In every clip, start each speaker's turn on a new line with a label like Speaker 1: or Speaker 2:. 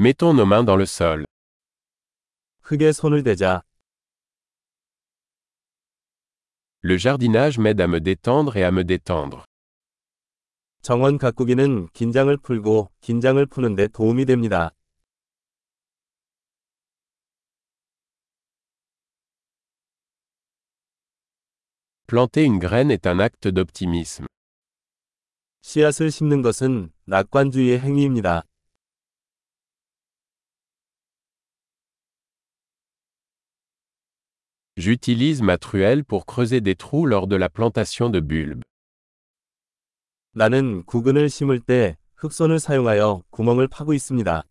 Speaker 1: Mettons nos mains dans le sol.
Speaker 2: 흙에 손을 대자.
Speaker 1: Le jardinage m'aide à me détendre et à me détendre.
Speaker 2: 정원 가꾸기는 긴장을 풀고 긴장을 푸는 데 도움이 됩니다.
Speaker 1: Planter une graine est un acte d'optimisme.
Speaker 2: 씨앗을 심는 것은 낙관주의의 행위입니다.
Speaker 1: J'utilise ma truelle pour creuser des trous lors de la plantation de bulbes.
Speaker 2: 나는 구근을 심을 때 흑손을 사용하여 구멍을 파고 있습니다.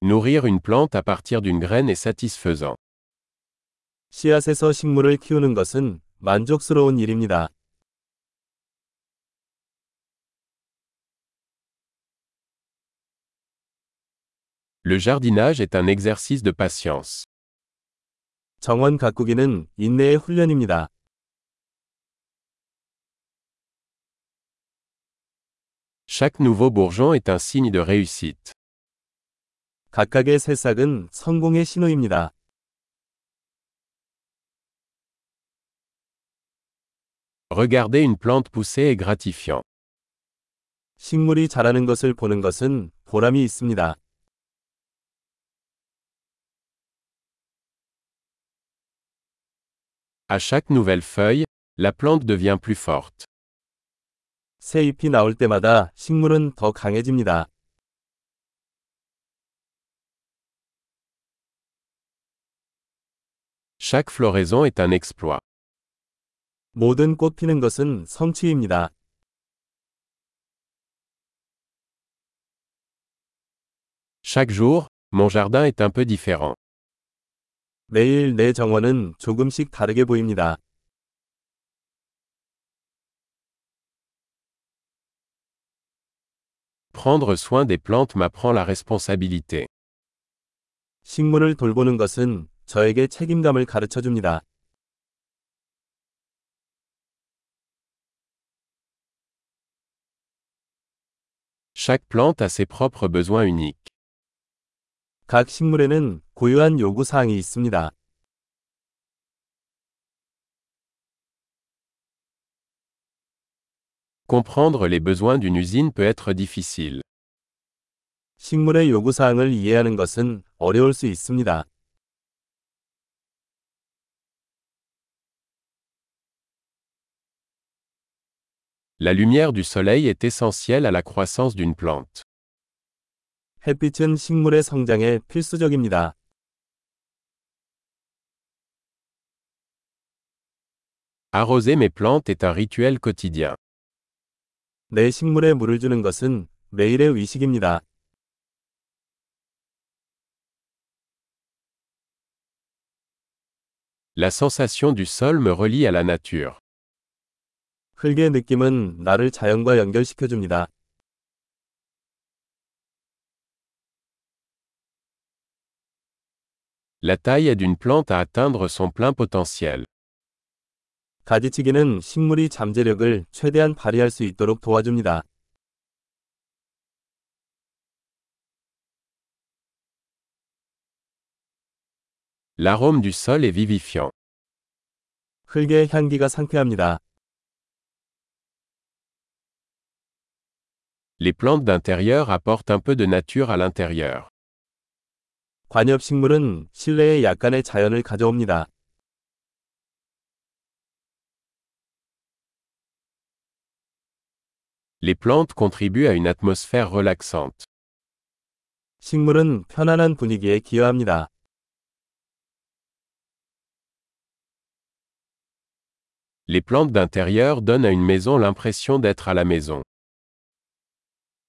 Speaker 1: Nourrir une plante à partir d'une graine est satisfaisant.
Speaker 2: 씨앗에서 식물을 키우는 것은 만족스러운 일입니다.
Speaker 1: Le jardinage est un exercice de patience.
Speaker 2: 정원 가꾸기는 인내의 훈련입니다.
Speaker 1: Chaque nouveau bourgeon est un signe de réussite.
Speaker 2: 각각의 새싹은 성공의 신호입니다.
Speaker 1: Regarder une plante pousser est gratifiant.
Speaker 2: 식물이 자라는 것을 보는 것은 보람이 있습니다.
Speaker 1: À chaque nouvelle feuille, la plante devient plus forte.
Speaker 2: 새 잎이 나올 때마다 식물은 더 강해집니다.
Speaker 1: Chaque floraison est un exploit.
Speaker 2: 모든 꽃 피는 것은 성취입니다.
Speaker 1: Chaque jour, mon jardin est un peu différent.
Speaker 2: 매일 내 정원은 조금씩 다르게 보입니다.
Speaker 1: Prendre soin des plantes m'apprend la responsabilité.
Speaker 2: 식물을 돌보는 것은 저에게 책임감을 가르쳐 줍니다.
Speaker 1: Chaque plante a ses propres besoins uniques.
Speaker 2: 각 식물에는 고유한 요구 사항이 있습니다.
Speaker 1: Comprendre les besoins d'une usine peut être difficile.
Speaker 2: 식물의 요구 사항을 이해하는 것은 어려울 수 있습니다.
Speaker 1: La lumière du soleil est essentielle à la croissance d'une plante.
Speaker 2: 햇빛은 식물의 성장에 필수적입니다.
Speaker 1: Arroser mes plantes est un rituel quotidien.
Speaker 2: 내 식물에 물을 주는 것은 매일의 의식입니다.
Speaker 1: La sensation du sol me relie à la nature.
Speaker 2: 흙의 느낌은 나를 자연과 연결시켜 줍니다.
Speaker 1: La taille aide une plante à atteindre son plein potentiel.
Speaker 2: 가지치기는 식물이 잠재력을 최대한 발휘할 수 있도록 도와줍니다.
Speaker 1: L'arôme du sol est vivifiant.
Speaker 2: 흙의 향기가 상쾌합니다.
Speaker 1: Les plantes d'intérieur apportent un peu de nature à l'intérieur.
Speaker 2: 관엽식물은 실내에 약간의 자연을 가져옵니다.
Speaker 1: Les plantes contribuent à une atmosphère relaxante.
Speaker 2: 식물은 편안한 분위기에 기여합니다.
Speaker 1: Les plantes d'intérieur donnent à une maison l'impression d'être à la maison.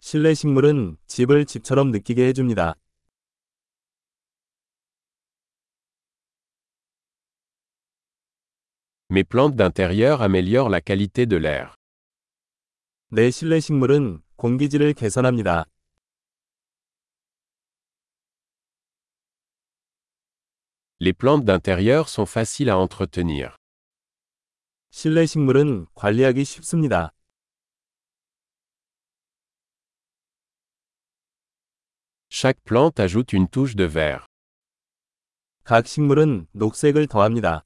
Speaker 2: 실내 식물은 집을 집처럼 느끼게 해줍니다.
Speaker 1: Mes plantes d'intérieur améliorent la qualité de l'air.
Speaker 2: 내 실내 식물은 공기질을 개선합니다.
Speaker 1: Les plantes d'intérieur sont faciles à entretenir.
Speaker 2: 실내 식물은 관리하기 쉽습니다.
Speaker 1: Chaque plante ajoute une touche de vert.
Speaker 2: 각 식물은 녹색을 더합니다.